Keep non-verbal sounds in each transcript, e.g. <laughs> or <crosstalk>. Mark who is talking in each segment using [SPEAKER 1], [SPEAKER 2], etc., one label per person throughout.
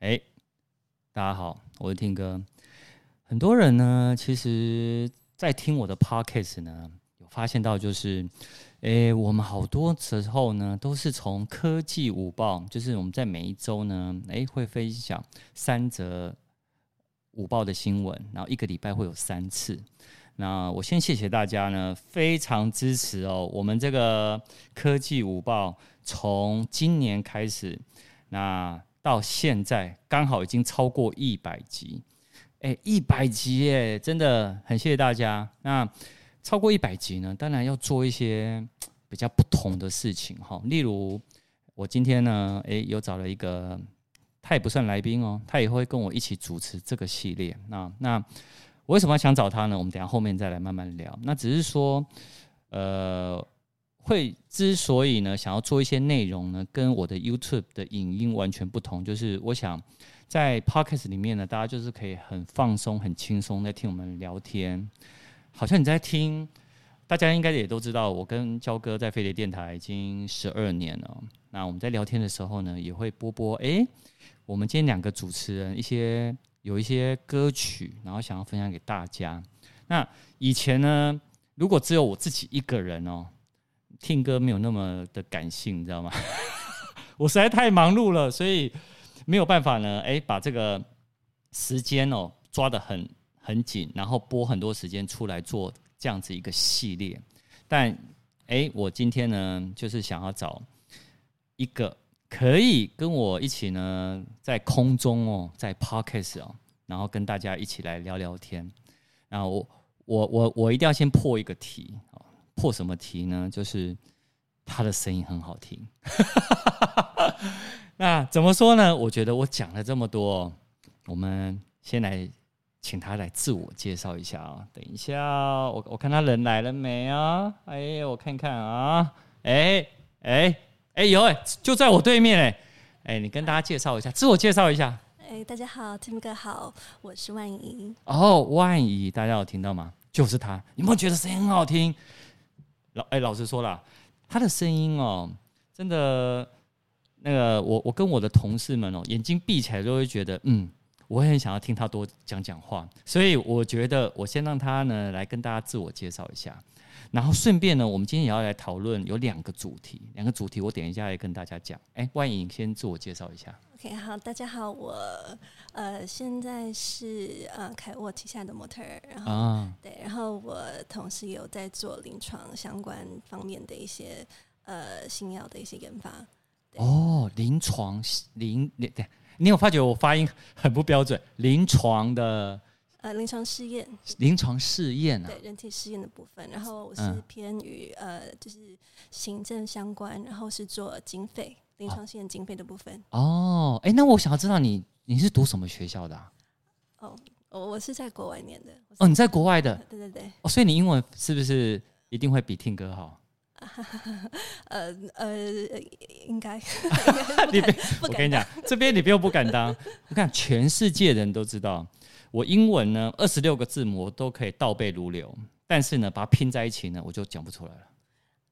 [SPEAKER 1] 哎，大家好，我是听哥。很多人呢，其实，在听我的 Podcast 呢，有发现到就是，哎，我们好多时候呢，都是从科技午报，就是我们在每一周呢，哎，会分享三则午报的新闻，然后一个礼拜会有三次。那我先谢谢大家呢，非常支持哦，我们这个科技午报从今年开始，那。到现在刚好已经超过一百集，哎，一百集耶，真的很谢谢大家。那超过一百集呢，当然要做一些比较不同的事情哈。例如，我今天呢，哎，有找了一个，他也不算来宾哦，他也会跟我一起主持这个系列。那那我为什么想找他呢？我们等下后面再来慢慢聊。那只是说，呃。会之所以呢，想要做一些内容呢，跟我的 YouTube 的影音完全不同，就是我想在 Podcast 里面呢，大家就是可以很放松、很轻松在听我们聊天，好像你在听。大家应该也都知道，我跟焦哥在飞碟电台已经十二年了。那我们在聊天的时候呢，也会播播。诶，我们今天两个主持人一些有一些歌曲，然后想要分享给大家。那以前呢，如果只有我自己一个人哦。听歌没有那么的感性，你知道吗？<laughs> 我实在太忙碌了，所以没有办法呢。哎，把这个时间哦抓得很很紧，然后拨很多时间出来做这样子一个系列。但哎，我今天呢，就是想要找一个可以跟我一起呢，在空中哦，在 Podcast 哦，然后跟大家一起来聊聊天。然后我我我我一定要先破一个题。破什么题呢？就是他的声音很好听。<laughs> 那怎么说呢？我觉得我讲了这么多，我们先来请他来自我介绍一下啊。等一下，我我看他人来了没啊？哎，我看看啊。哎哎哎，有哎，就在我对面哎。哎，你跟大家介绍一下，自我介绍一下。
[SPEAKER 2] 哎，大家好，Tim 哥好，我是万怡。
[SPEAKER 1] 哦，万怡，大家有听到吗？就是他。你有没有觉得声音很好听？老哎，老实说了，他的声音哦，真的，那个我我跟我的同事们哦，眼睛闭起来都会觉得，嗯，我很想要听他多讲讲话，所以我觉得我先让他呢来跟大家自我介绍一下，然后顺便呢，我们今天也要来讨论有两个主题，两个主题我等一下来跟大家讲。哎，万颖先自我介绍一下。
[SPEAKER 2] OK，好，大家好，我呃现在是呃凯沃旗下的模特儿，然后、啊、对，然后我同时有在做临床相关方面的一些呃新药的一些研发。
[SPEAKER 1] 哦，临床临对，你有发觉我发音很不标准？临床的
[SPEAKER 2] 呃临床试验，
[SPEAKER 1] 临床试验啊，
[SPEAKER 2] 对人体试验的部分，然后我是偏于、嗯、呃就是行政相关，然后是做经费。临床试验经费的部分
[SPEAKER 1] 哦，哎、欸，那我想要知道你你是读什么学校的、啊？
[SPEAKER 2] 哦，我我是在国外念的。
[SPEAKER 1] 哦，你在国外的？
[SPEAKER 2] 对对对。
[SPEAKER 1] 哦，所以你英文是不是一定会比 Tim 哥好？<laughs>
[SPEAKER 2] 呃呃，应该。<laughs>
[SPEAKER 1] 你别，我跟你讲，这边你不用不敢当。我看全世界人都知道，我英文呢二十六个字母都可以倒背如流，但是呢把它拼在一起呢，我就讲不出来了。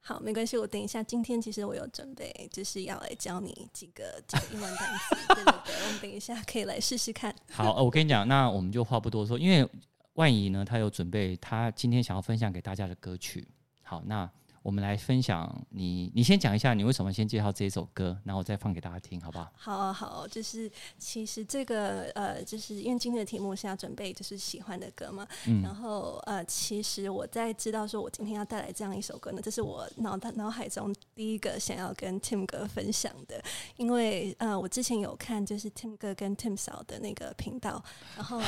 [SPEAKER 2] 好，没关系，我等一下。今天其实我有准备，就是要来教你几个几个英文单词。对对对，我们等一下可以来试试看。
[SPEAKER 1] 好，我跟你讲，那我们就话不多说，因为万怡呢，他有准备他今天想要分享给大家的歌曲。好，那。我们来分享你，你先讲一下你为什么先介绍这一首歌，然后我再放给大家听，好不好？
[SPEAKER 2] 好啊好，就是其实这个呃，就是因为今天的题目是要准备就是喜欢的歌嘛，嗯、然后呃，其实我在知道说我今天要带来这样一首歌呢，这是我脑脑海中第一个想要跟 Tim 哥分享的，因为呃，我之前有看就是 Tim 哥跟 Tim 嫂的那个频道，然后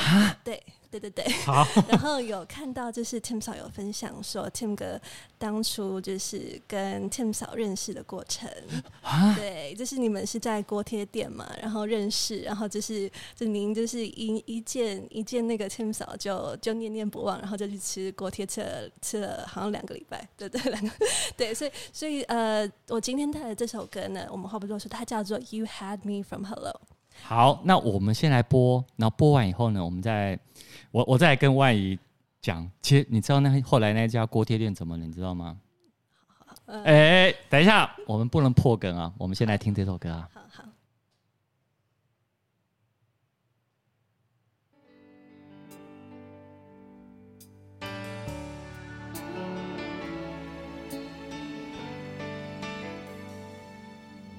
[SPEAKER 2] 对。对对对，好。<laughs> 然后有看到就是 Tim 嫂有分享说，Tim 哥当初就是跟 Tim 嫂认识的过程。对，就是你们是在锅贴店嘛，然后认识，然后就是就您就是一一见一见那个 Tim 嫂就就念念不忘，然后就去吃锅贴，吃了吃了好像两个礼拜，对对两个，<laughs> 对，所以所以呃，我今天带的这首歌呢，我们话不多说，它叫做 You Had Me From Hello。
[SPEAKER 1] 好，那我们先来播，然后播完以后呢，我们再，我我再跟万姨讲。其实你知道那后来那家锅贴店怎么了，你知道吗？好好好，哎，等一下，我们不能破梗啊，我们先来听这首歌啊。好好。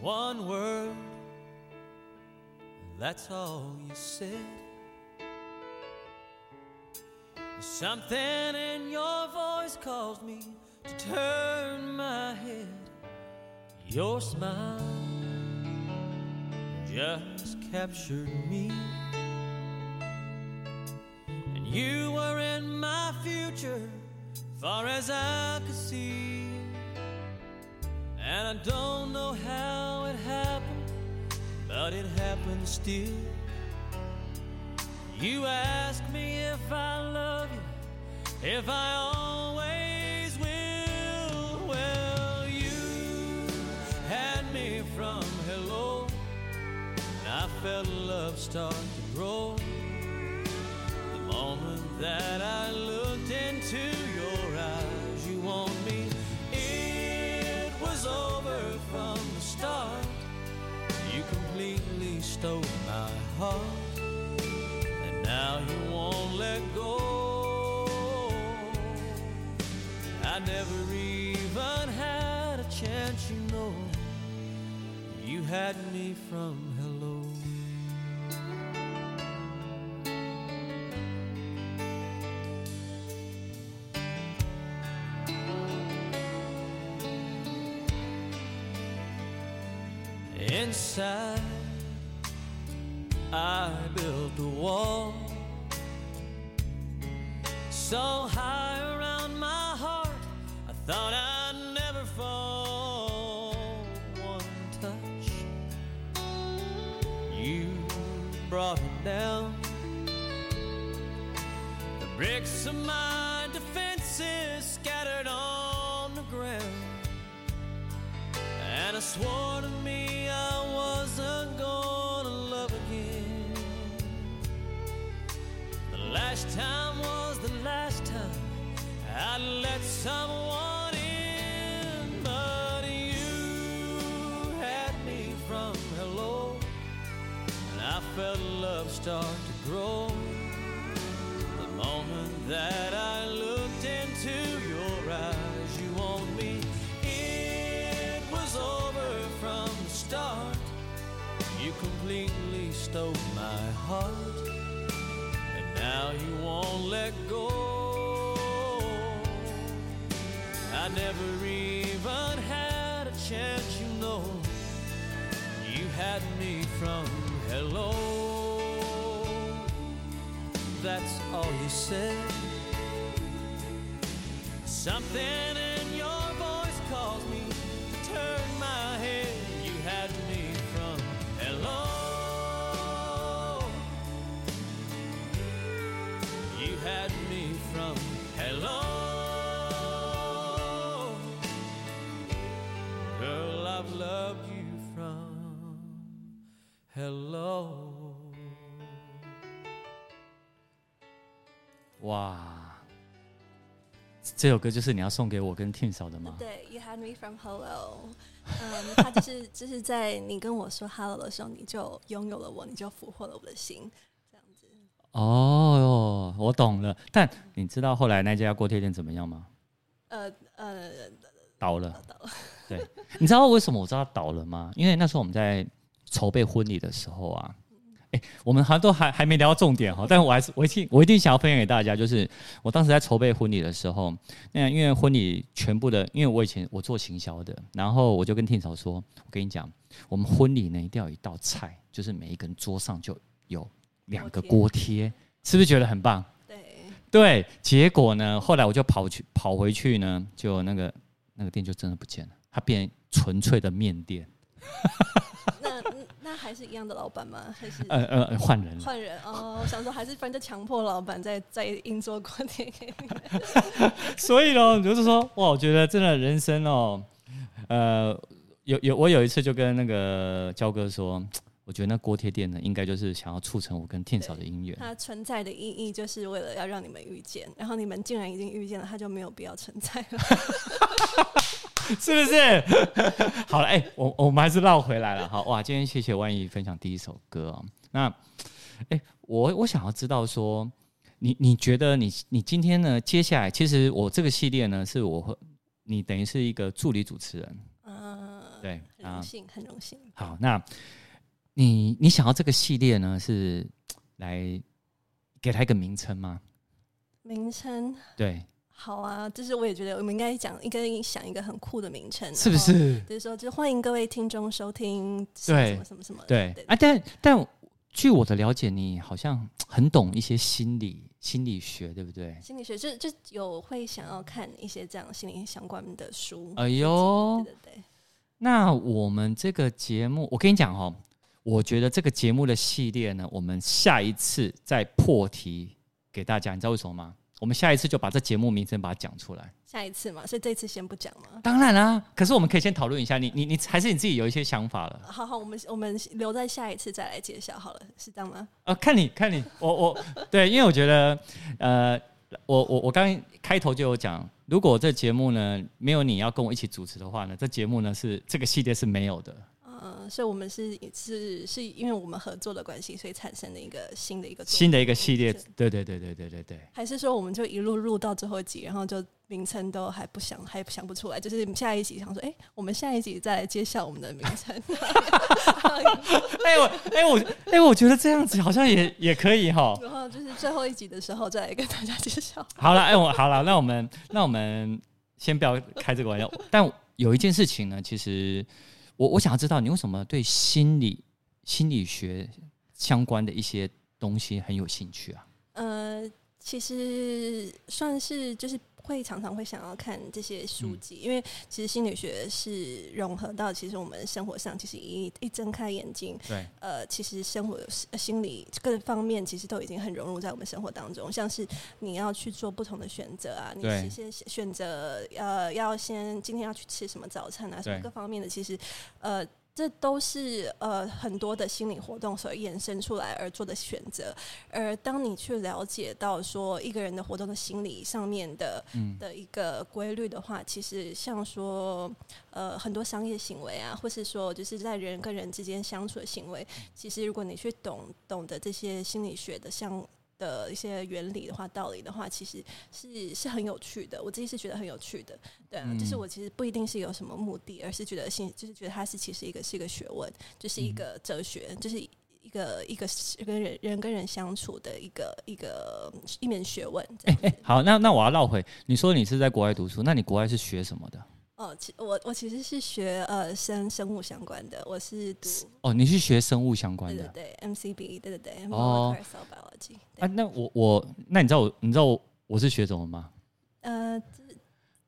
[SPEAKER 3] One word. That's all you said. Something in your voice caused me to turn my head. Your smile just captured me. And you were in my future, far as I could see. And I don't know how it happened, but it happens still. You ask me if I love you, if I always will. Well, you had me from hello, and I felt love start to grow. The moment that I looked Completely stole my heart, and now you won't let go. I never even had a chance, you know. You had me from hello. And I swore to me I wasn't gonna love again. The last time was the last time I let someone in, but you had me from hello, and I felt love start to grow. The moment that stole my heart, and now you won't let go. I never even had a chance, you know. You had me from hello. That's all you said. Something hello.
[SPEAKER 1] 哇，这首歌就是你要送给我跟 Tim 嫂的吗？
[SPEAKER 2] 对，You had me from hello，嗯，他就是 <laughs> 就是在你跟我说 hello 的时候，你就拥有了我，你就俘获了我的心，这样子。
[SPEAKER 1] 哦，我懂了。但你知道后来那家锅贴店怎么样吗？
[SPEAKER 2] 呃呃，
[SPEAKER 1] 倒了，
[SPEAKER 2] 倒了。<laughs>
[SPEAKER 1] 对，你知道为什么我知道倒了吗？因为那时候我们在筹备婚礼的时候啊。哎、欸，我们好像都还还没聊到重点哈，但是我还是我一定我一定想要分享给大家，就是我当时在筹备婚礼的时候，那因为婚礼全部的，因为我以前我做行销的，然后我就跟 Tim 嫂说，我跟你讲，我们婚礼呢一定要有一道菜，就是每一个人桌上就有两个锅贴，是不是觉得很棒？
[SPEAKER 2] 对
[SPEAKER 1] 对，结果呢，后来我就跑去跑回去呢，就那个那个店就真的不见了，它变纯粹的面店。<laughs>
[SPEAKER 2] 那还是一样的老板吗？还是
[SPEAKER 1] 呃呃换人了？
[SPEAKER 2] 换人哦，我想说还是反正强迫老板在在硬做锅贴给你。<laughs> <laughs>
[SPEAKER 1] 所以呢，就是说哇，我觉得真的人生哦，呃，有有我有一次就跟那个焦哥说，我觉得那锅贴店呢，应该就是想要促成我跟 Tim 嫂的姻缘。
[SPEAKER 2] 它存在的意义就是为了要让你们遇见，然后你们竟然已经遇见了，它就没有必要存在了。<laughs> <laughs>
[SPEAKER 1] 是不是？<laughs> 好了，哎、欸，我我们还是绕回来了。好哇，今天谢谢万毅分享第一首歌哦。那，哎、欸，我我想要知道说，你你觉得你你今天呢？接下来，其实我这个系列呢，是我和你等于是一个助理主持人。
[SPEAKER 2] 嗯、呃，
[SPEAKER 1] 对，
[SPEAKER 2] 很荣幸，很荣幸。
[SPEAKER 1] 好，那你你想要这个系列呢，是来给他一个名称吗？
[SPEAKER 2] 名称
[SPEAKER 1] 对，
[SPEAKER 2] 好啊，就是我也觉得我们应该讲，应该想一个很酷的名称，
[SPEAKER 1] 是不是？
[SPEAKER 2] 就是说，就欢迎各位听众收听
[SPEAKER 1] 什么什
[SPEAKER 2] 么什么什么，
[SPEAKER 1] 对，对啊，但但据我的了解，你好像很懂一些心理心理学，对不对？
[SPEAKER 2] 心理学就就有会想要看一些这样心理相关的书。
[SPEAKER 1] 哎呦，
[SPEAKER 2] 对对对。
[SPEAKER 1] 那我们这个节目，我跟你讲哦，我觉得这个节目的系列呢，我们下一次再破题给大家，你知道为什么吗？我们下一次就把这节目名称把它讲出来。
[SPEAKER 2] 下一次嘛，所以这次先不讲嘛。
[SPEAKER 1] 当然啦、啊，可是我们可以先讨论一下，你你你还是你自己有一些想法了。
[SPEAKER 2] 好好，我们我们留在下一次再来揭晓好了，是这样吗？
[SPEAKER 1] 呃，看你看你，我我对，因为我觉得，呃，我我我刚开头就有讲，如果这节目呢没有你要跟我一起主持的话呢，这节目呢是这个系列是没有的。
[SPEAKER 2] 嗯，所以我们是是是因为我们合作的关系，所以产生的一个新的一个
[SPEAKER 1] 新的一个系列。对对对对对对对。
[SPEAKER 2] 还是说我们就一路录到最后一集，然后就名称都还不想还想不出来，就是下一集想说，哎、欸，我们下一集再来揭晓我们的名称。<laughs>
[SPEAKER 1] 哎我哎我哎我觉得这样子好像也也可以哈。
[SPEAKER 2] 然后就是最后一集的时候再来跟大家介绍。
[SPEAKER 1] 好了，哎我好了，那我们那我们先不要开这个玩笑。但有一件事情呢，其实。我我想要知道你为什么对心理心理学相关的一些东西很有兴趣啊？
[SPEAKER 2] 呃，其实算是就是会常常会想要看这些书籍，嗯、因为其实心理学是融合到其实我们生活上，其实一一睁开眼睛，对，呃，其实生活心理各方面其实都已经很融入在我们生活当中，像是你要去做不同的选择啊，你先选择呃要先今天要去吃什么早餐啊，什么各方面的，其实呃。这都是呃很多的心理活动所衍生出来而做的选择，而当你去了解到说一个人的活动的心理上面的的一个规律的话，其实像说呃很多商业行为啊，或是说就是在人跟人之间相处的行为，其实如果你去懂懂得这些心理学的像。的一些原理的话，道理的话，其实是是很有趣的。我自己是觉得很有趣的，对啊，嗯、就是我其实不一定是有什么目的，而是觉得心，就是觉得它是其实一个是一个学问，就是一个哲学，嗯、就是一个一个跟人人跟人相处的一个一个一门学问。哎哎、欸欸，好，
[SPEAKER 1] 那那我要绕回，你说你是在国外读书，那你国外是学什么的？
[SPEAKER 2] 哦，其我我其实是学呃生生物相关的，我是读
[SPEAKER 1] 哦，你是学生物相关的，
[SPEAKER 2] 对对对，MCB，对对对，
[SPEAKER 1] 哦，啊，那我我那你知道我你知道我我是学什么吗？
[SPEAKER 2] 呃，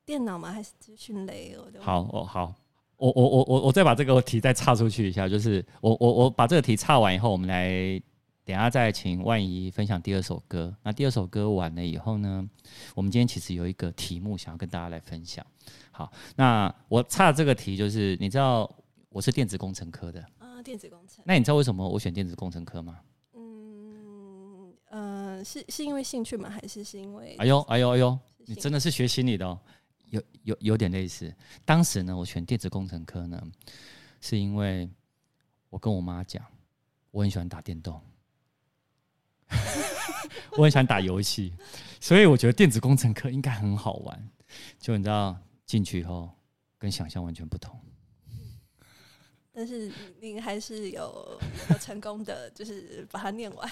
[SPEAKER 2] 电脑吗？还是资讯类？我
[SPEAKER 1] 好哦好，我我我我我再把这个题再岔出去一下，就是我我我把这个题岔完以后，我们来。等下再请万怡分享第二首歌。那第二首歌完了以后呢，我们今天其实有一个题目想要跟大家来分享。好，那我差这个题就是，你知道我是电子工程科的
[SPEAKER 2] 啊，电子工程。
[SPEAKER 1] 那你知道为什么我选电子工程科吗？
[SPEAKER 2] 嗯呃，是是因为兴趣吗？还是是因为？
[SPEAKER 1] 哎呦哎呦哎呦，你真的是学心理的哦，有有有点类似。当时呢，我选电子工程科呢，是因为我跟我妈讲，我很喜欢打电动。<laughs> 我很喜欢打游戏，所以我觉得电子工程课应该很好玩。就你知道，进去以后跟想象完全不同。
[SPEAKER 2] 但是您还是有有成功的，就是把它念完。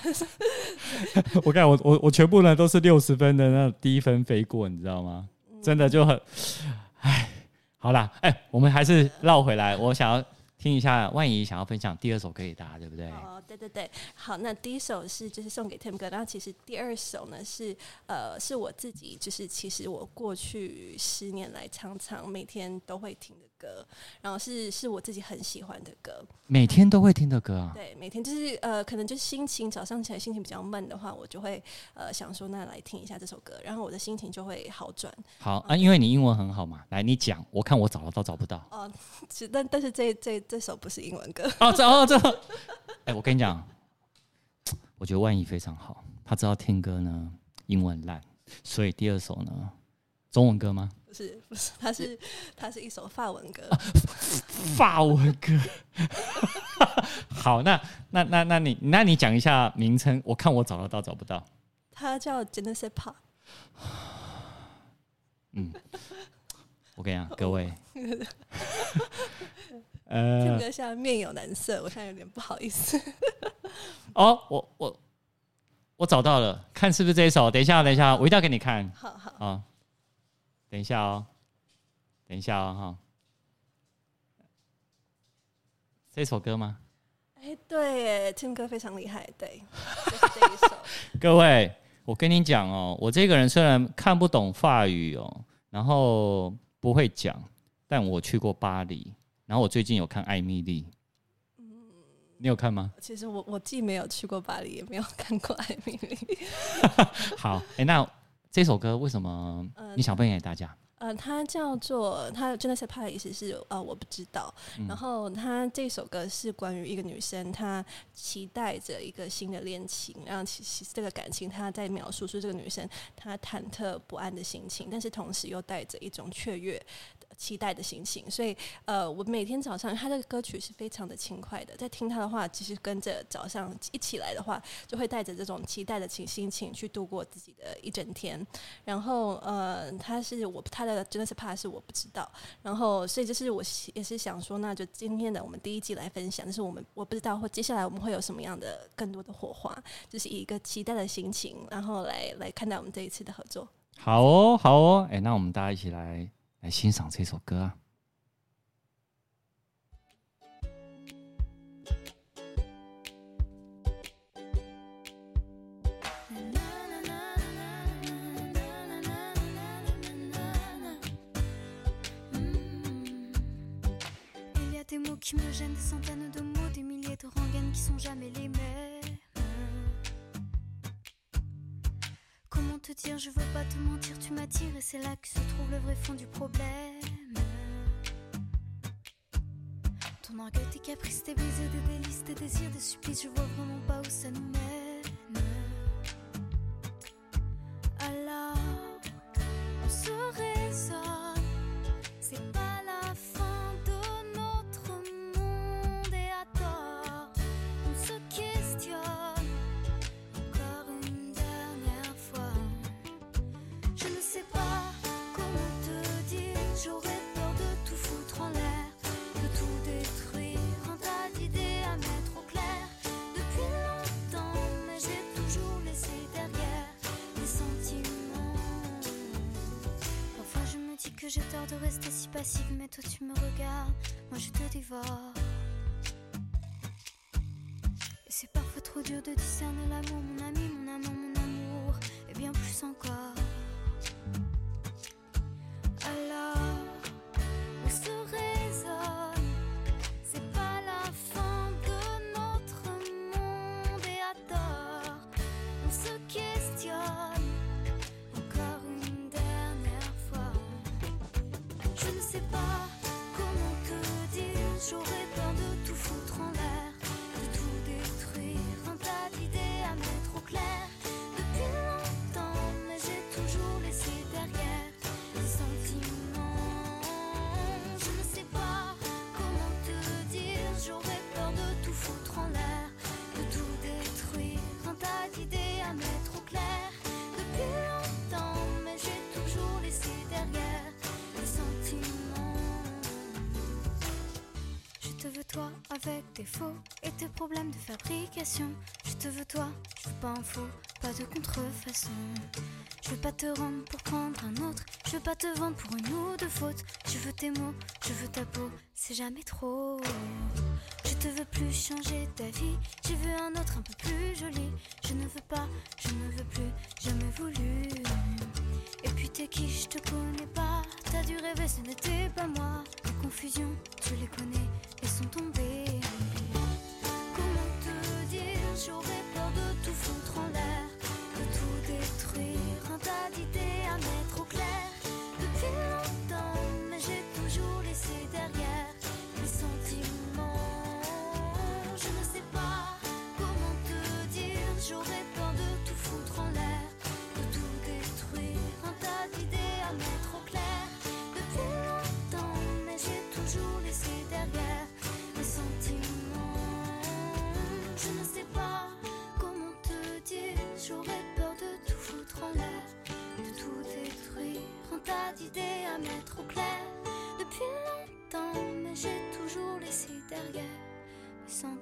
[SPEAKER 2] <laughs>
[SPEAKER 1] 我看我我我全部呢都是六十分的那低分飞过，你知道吗？真的就很，哎，好啦，哎，我们还是绕回来，我想要。听一下，万一想要分享第二首歌给大家，对不对？
[SPEAKER 2] 哦，对对对，好，那第一首是就是送给 Tim 哥，然后其实第二首呢是呃是我自己，就是其实我过去十年来常常每天都会听的歌，然后是是我自己很喜欢的歌，
[SPEAKER 1] 每天都会听的歌啊？
[SPEAKER 2] 对，每天就是呃可能就是心情早上起来心情比较闷的话，我就会呃想说那来听一下这首歌，然后我的心情就会好转。
[SPEAKER 1] 好啊，因为你英文很好嘛，来你讲，我看我找得到找不到。<laughs>
[SPEAKER 2] 哦，但但是这这。这首不是英文歌
[SPEAKER 1] 哦，这哦这，<laughs> 哎、欸，我跟你讲，我觉得万怡非常好，他知道听歌呢，英文烂，所以第二首呢，中文歌吗？
[SPEAKER 2] 不是不是，它是它是一首法文歌，
[SPEAKER 1] 啊、法文歌。<laughs> 好，那那那那你那你讲一下名称，我看我找得到找不到。
[SPEAKER 2] 它叫 Je ne sais pas。
[SPEAKER 1] 嗯，我跟你讲，各位。<laughs>
[SPEAKER 2] 呃，这个像面有难色，我现在有点不好意思。<laughs>
[SPEAKER 1] 哦，我我我找到了，看是不是这一首？等一下，等一下，我一定要给你看。
[SPEAKER 2] 好好
[SPEAKER 1] 啊，等一下哦，等一下哦，哈，这首歌吗？
[SPEAKER 2] 哎，对，Tim 哥非常厉害，对，<laughs> 就是这一首。
[SPEAKER 1] 各位，我跟你讲哦，我这个人虽然看不懂法语哦，然后不会讲，但我去过巴黎，然后我最近有看《艾米丽》，嗯，你有看吗？
[SPEAKER 2] 其实我我既没有去过巴黎，也没有看过《艾米莉》。<laughs>
[SPEAKER 1] 好，哎，那这首歌为什么你想分享给大家？
[SPEAKER 2] 呃，它叫做它真的是怕的意思是呃我不知道，嗯、然后它这首歌是关于一个女生，她期待着一个新的恋情，然后其实这个感情她在描述出这个女生她忐忑不安的心情，但是同时又带着一种雀跃。期待的心情，所以呃，我每天早上他的歌曲是非常的轻快的，在听他的话，其实跟着早上一起来的话，就会带着这种期待的情心情去度过自己的一整天。然后呃，他是我他的真的是怕是我不知道，然后所以就是我也是想说，那就今天的我们第一季来分享，就是我们我不知道或接下来我们会有什么样的更多的火花，就是以一个期待的心情，然后来来看待我们这一次的合作。
[SPEAKER 1] 好哦，好哦，哎，那我们大家一起来。来欣赏这首歌啊。
[SPEAKER 4] de dire, je veux pas te mentir, tu m'attires et c'est là que se trouve le vrai fond du problème. Ton orgueil, tes caprices, tes baisers, tes délices, tes désirs, des supplices, je vois vraiment pas où ça nous mène. de rester si passive, mais toi tu me regardes, moi je te dévore. Et c'est parfois trop dur de discerner l'amour, mon ami, mon amant, mon amour, et bien plus encore. toujours été fabrication. Je te veux toi, je veux pas un faux, pas de contrefaçon. Je veux pas te rendre pour prendre un autre, je veux pas te vendre pour une ou deux fautes. Je veux tes mots, je veux ta peau, c'est jamais trop. Je te veux plus changer ta vie, je veux un autre un peu plus joli. Je ne veux pas, je ne veux plus, jamais voulu. Et puis t'es qui, je te connais pas. T'as dû rêver, ce n'était pas moi. Les confusions, tu les connais, elles sont tombées. J'aurais peur de tout foutre en l'air,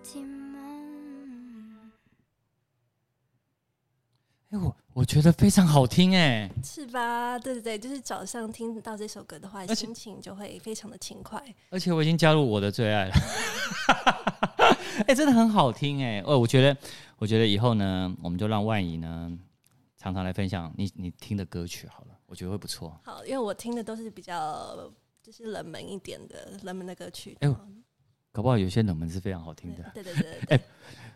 [SPEAKER 4] 寂寞。
[SPEAKER 1] 哎，我我觉得非常好听，哎，
[SPEAKER 2] 是吧？对对对，就是早上听到这首歌的
[SPEAKER 1] 话，
[SPEAKER 2] 心情就会非常的轻快。
[SPEAKER 1] 而且我已经加入我的最爱了。<laughs> 哎，真的很好听，哎，哦，我觉得，我觉得以后呢，我们就让万姨呢常常来分享你你听的歌曲好了，我觉得会不错。
[SPEAKER 2] 好，因为我听的都是比较就是冷门一点的冷门的歌曲。
[SPEAKER 1] 搞不好有些冷门是非常好听的。
[SPEAKER 2] 对对对，对，
[SPEAKER 1] 哎、欸，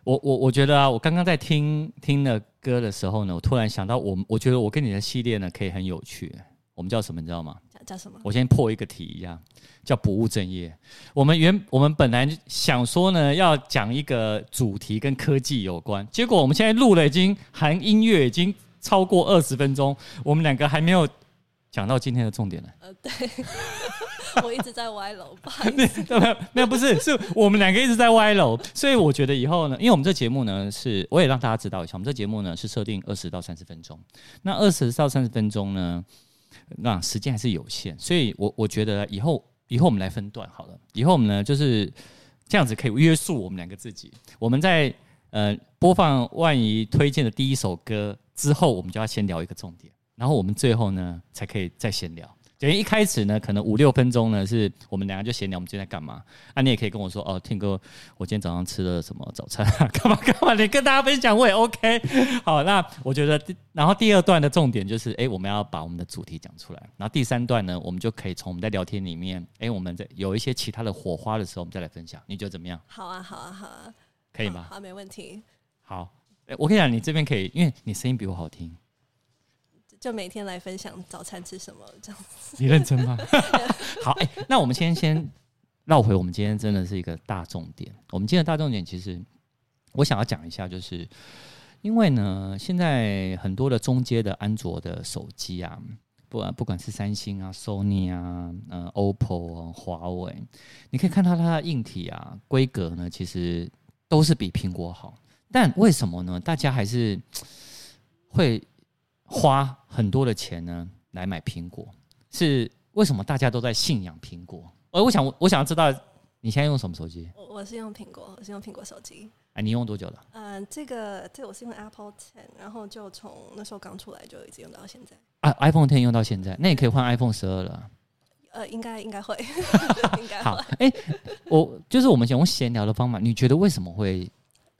[SPEAKER 1] 我我我觉得啊，我刚刚在听听的歌的时候呢，我突然想到我，我我觉得我跟你的系列呢可以很有趣。我们叫什么，你知道吗？
[SPEAKER 2] 叫叫什么？
[SPEAKER 1] 我先破一个题一样，叫不务正业。我们原我们本来想说呢，要讲一个主题跟科技有关，结果我们现在录了已经含音乐已经超过二十分钟，我们两个还没有讲到今天的重点了。
[SPEAKER 2] 呃，对。<laughs> 我一直在歪楼，不好意思。<laughs>
[SPEAKER 1] 没有，不是，是我们两个一直在歪楼。所以我觉得以后呢，因为我们这节目呢是，我也让大家知道一下，我们这节目呢是设定二十到三十分钟。那二十到三十分钟呢，那时间还是有限，所以我我觉得以后以后我们来分段好了。以后我们呢就是这样子可以约束我们两个自己。我们在呃播放万怡推荐的第一首歌之后，我们就要先聊一个重点，然后我们最后呢才可以再闲聊。等于一开始呢，可能五六分钟呢，是我们两个就闲聊，我们今天在干嘛？啊，你也可以跟我说哦，Tim 哥，我今天早上吃了什么早餐？<laughs> 干嘛干嘛？你跟大家分享我也 OK。<laughs> 好，那我觉得，然后第二段的重点就是，哎，我们要把我们的主题讲出来。然后第三段呢，我们就可以从我们在聊天里面，哎，我们在有一些其他的火花的时候，我们再来分享。你觉得怎么样？
[SPEAKER 2] 好啊，好啊，好啊，
[SPEAKER 1] 可以吗？
[SPEAKER 2] 好，好，没问题。
[SPEAKER 1] 好，我跟你讲，你这边可以，因为你声音比我好听。
[SPEAKER 2] 就每天来分享早餐吃什么这样子，<laughs>
[SPEAKER 1] 你认真吗？<laughs> 好，哎、那我们先先绕回我们今天真的是一个大重点。我们今天的大重点其实我想要讲一下，就是因为呢，现在很多的中阶的安卓的手机啊，不管不管是三星啊、Sony 啊、呃、OPPO 啊、华为，你可以看到它的硬体啊、规格呢，其实都是比苹果好。但为什么呢？大家还是会。花很多的钱呢来买苹果，是为什么大家都在信仰苹果？而我想，我想要知道你现在用什么手机？
[SPEAKER 2] 我我是用苹果，我是用苹果手机。
[SPEAKER 1] 哎，你用多久了？
[SPEAKER 2] 嗯、呃，这个这个我是用 Apple Ten，然后就从那时候刚出来就一直用到现在。
[SPEAKER 1] 啊，iPhone Ten 用到现在，那你可以换 iPhone 十二了。
[SPEAKER 2] 呃，应该应该会，<laughs> 应该会
[SPEAKER 1] 好。哎、欸，我就是我们想用闲聊的方法，你觉得为什么会？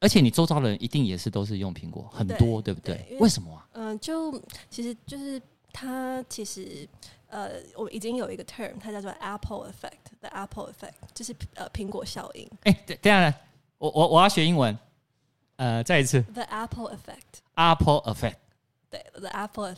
[SPEAKER 1] 而且你周遭的人一定也是都是用苹果，很多对，对不对？对，为什么啊？
[SPEAKER 2] 嗯、呃，就其实就是它其实呃，我已经有一个 term，它叫做 Apple Effect，the Apple Effect，就是呃苹果效应。哎，
[SPEAKER 1] 等等下，我我我要学英文，呃，再一次
[SPEAKER 2] ，the Apple Effect，Apple
[SPEAKER 1] Effect，
[SPEAKER 2] 对，the Apple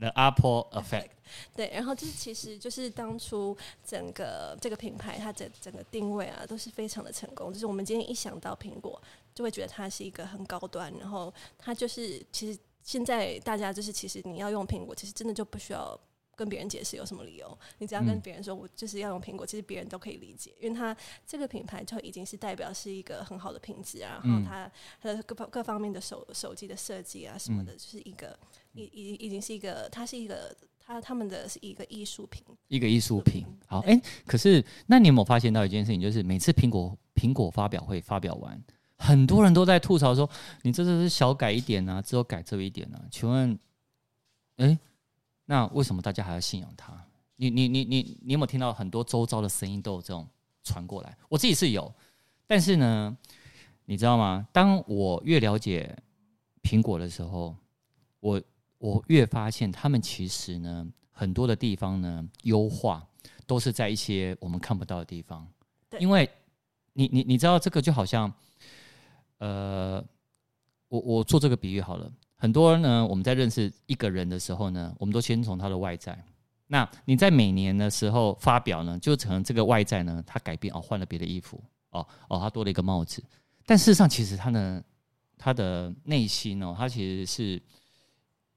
[SPEAKER 2] Effect，the
[SPEAKER 1] Apple Effect。
[SPEAKER 2] 对，然后就是其实就是当初整个这个品牌，它整整个定位啊，都是非常的成功。就是我们今天一想到苹果，就会觉得它是一个很高端，然后它就是其实现在大家就是其实你要用苹果，其实真的就不需要跟别人解释有什么理由，你只要跟别人说我就是要用苹果，其实别人都可以理解，因为它这个品牌就已经是代表是一个很好的品质啊，然后它它的各方各方面的手手机的设计啊什么的，就是一个已已已经是一个，它是一个。它他们的是一个艺术品，
[SPEAKER 1] 一个艺术品。好，哎、欸，可是那你有没有发现到一件事情，就是每次苹果苹果发表会发表完，很多人都在吐槽说，你这次是小改一点啊，只有改这一点啊。请问，哎、欸，那为什么大家还要信仰它？你你你你你有没有听到很多周遭的声音都有这种传过来？我自己是有，但是呢，你知道吗？当我越了解苹果的时候，我。我越发现，他们其实呢，很多的地方呢，优化都是在一些我们看不到的地方。对，因为你你你知道，这个就好像，呃，我我做这个比喻好了。很多人呢，我们在认识一个人的时候呢，我们都先从他的外在。那你在每年的时候发表呢，就可能这个外在呢，他改变哦，换了别的衣服，哦哦，他多了一个帽子。但事实上，其实他呢，他的内心哦，他其实是。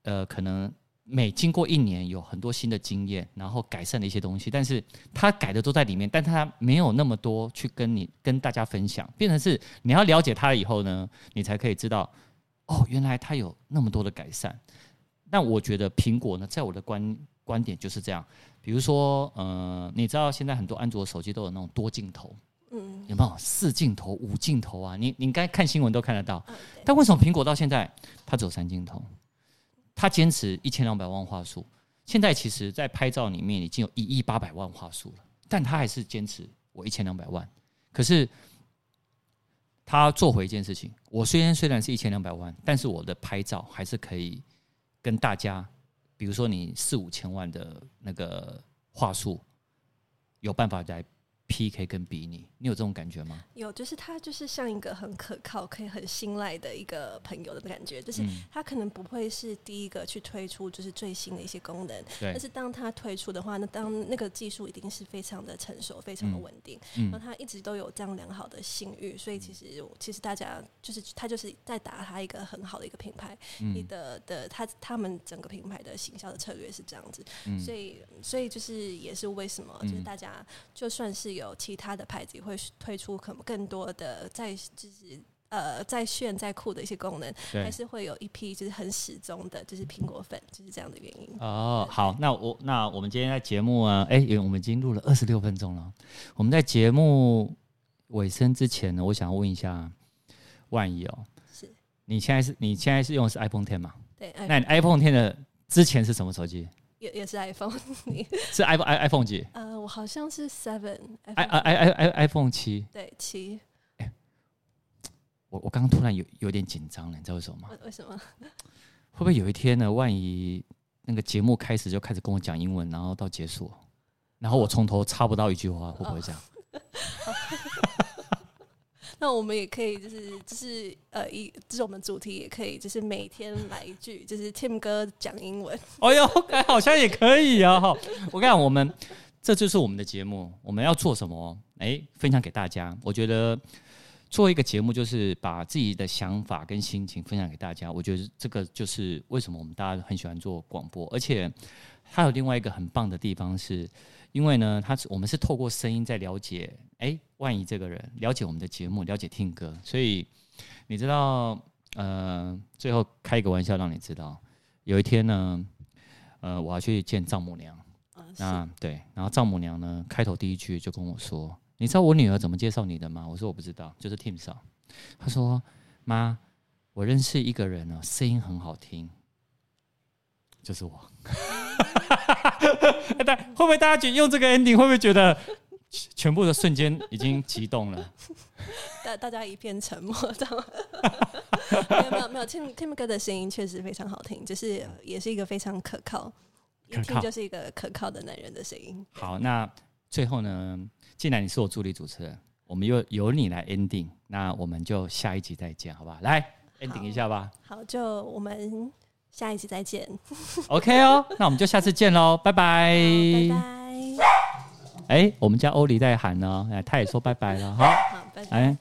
[SPEAKER 1] 呃，可能每经过一年有很多新的经验，然后改善的一些东西，但是他改的都在里面，但他没有那么多去跟你跟大家分享，变成是你要了解他了以后呢，你才可以知道，哦，原来他有那么多的改善。那我觉得苹果呢，在我的观观点就是这样，比如说，呃，你知道现在很多安卓手机都有那种多镜头，嗯，有没有四镜头、五镜头啊？你你应该看新闻都看得到，但为什么苹果到现在它只有三镜头？他坚持一千两百万画素，现在其实在拍照里面已经有一亿八百万画素了，但他还是坚持我一千两百万。可是他做回一件事情，我虽然虽然是一千两百万，但是我的拍照还是可以跟大家，比如说你四五千万的那个画素，有办法来。PK 跟比拟，你有这种感觉吗？
[SPEAKER 2] 有，就是他就是像一个很可靠、可以很信赖的一个朋友的感觉。就是他可能不会是第一个去推出就是最新的一些功能，
[SPEAKER 1] 对
[SPEAKER 2] 但是当他推出的话，那当那个技术一定是非常的成熟、非常的稳定。
[SPEAKER 1] 嗯，
[SPEAKER 2] 然后他一直都有这样良好的信誉，所以其实其实大家就是他就是在打他一个很好的一个品牌。
[SPEAKER 1] 嗯、
[SPEAKER 2] 你的的他他们整个品牌的行销的策略是这样子，
[SPEAKER 1] 嗯、
[SPEAKER 2] 所以所以就是也是为什么就是大家就算是有其他的牌子也会推出可能更多的在就是呃在炫在酷的一些功能，还是会有一批就是很始终的，就是苹果粉，就是这样的原因。
[SPEAKER 1] 哦，好，那我那我们今天在节目啊，哎、欸，我们已经录了二十六分钟了。我们在节目尾声之前呢，我想问一下万怡哦，
[SPEAKER 2] 是
[SPEAKER 1] 你现在是你现在是用的是 iPhone Ten 吗？
[SPEAKER 2] 对，
[SPEAKER 1] 那你 iPhone Ten 的之前是什么手机？
[SPEAKER 2] 也也是 iPhone，<laughs>
[SPEAKER 1] 是 iPhone i iPhone 几？
[SPEAKER 2] 呃，我好像是 Seven，i
[SPEAKER 1] i i i iPhone 七。
[SPEAKER 2] 对，七。
[SPEAKER 1] 哎、欸，我我刚刚突然有有点紧张了，你知道为什么吗？
[SPEAKER 2] 为什么？<laughs>
[SPEAKER 1] 会不会有一天呢？万一那个节目开始就开始跟我讲英文，然后到结束，然后我从头插不到一句话，会不会这样？<laughs>
[SPEAKER 2] 那我们也可以，就是就是呃，一就是我们主题也可以，就是每天来一句，就是 Tim 哥讲英文。
[SPEAKER 1] 哎呦，哎好像也可以啊！哈，我跟你讲，我们这就是我们的节目，我们要做什么？哎，分享给大家。我觉得做一个节目，就是把自己的想法跟心情分享给大家。我觉得这个就是为什么我们大家很喜欢做广播，而且还有另外一个很棒的地方是。因为呢，他是我们是透过声音在了解，哎，万怡这个人，了解我们的节目，了解听歌，所以你知道，呃，最后开一个玩笑让你知道，有一天呢，呃，我要去见丈母娘，
[SPEAKER 2] 啊，
[SPEAKER 1] 那对，然后丈母娘呢，开头第一句就跟我说，你知道我女儿怎么介绍你的吗？我说我不知道，就是 Tim 嫂，她说，妈，我认识一个人呢，声音很好听，就是我。<laughs> 但会不会大家觉得用这个 ending 会不会觉得全部的瞬间已经激动了？
[SPEAKER 2] 大大家一片沉默，知道吗？没有没有没有，Tim Tim 哥的声音确实非常好听，就是也是一个非常可靠，一听就是一个可靠的男人的声音。
[SPEAKER 1] 好，那最后呢，既然你是我助理主持人，我们又由你来 ending，那我们就下一集再见，好吧？来 ending 一下吧。
[SPEAKER 2] 好，就我们。下一期再见。<laughs>
[SPEAKER 1] OK 哦，那我们就下次见喽，拜拜。
[SPEAKER 2] 拜拜。
[SPEAKER 1] 哎，我们家欧里在喊呢，哎，他也说拜拜了，好，
[SPEAKER 2] 好，拜拜。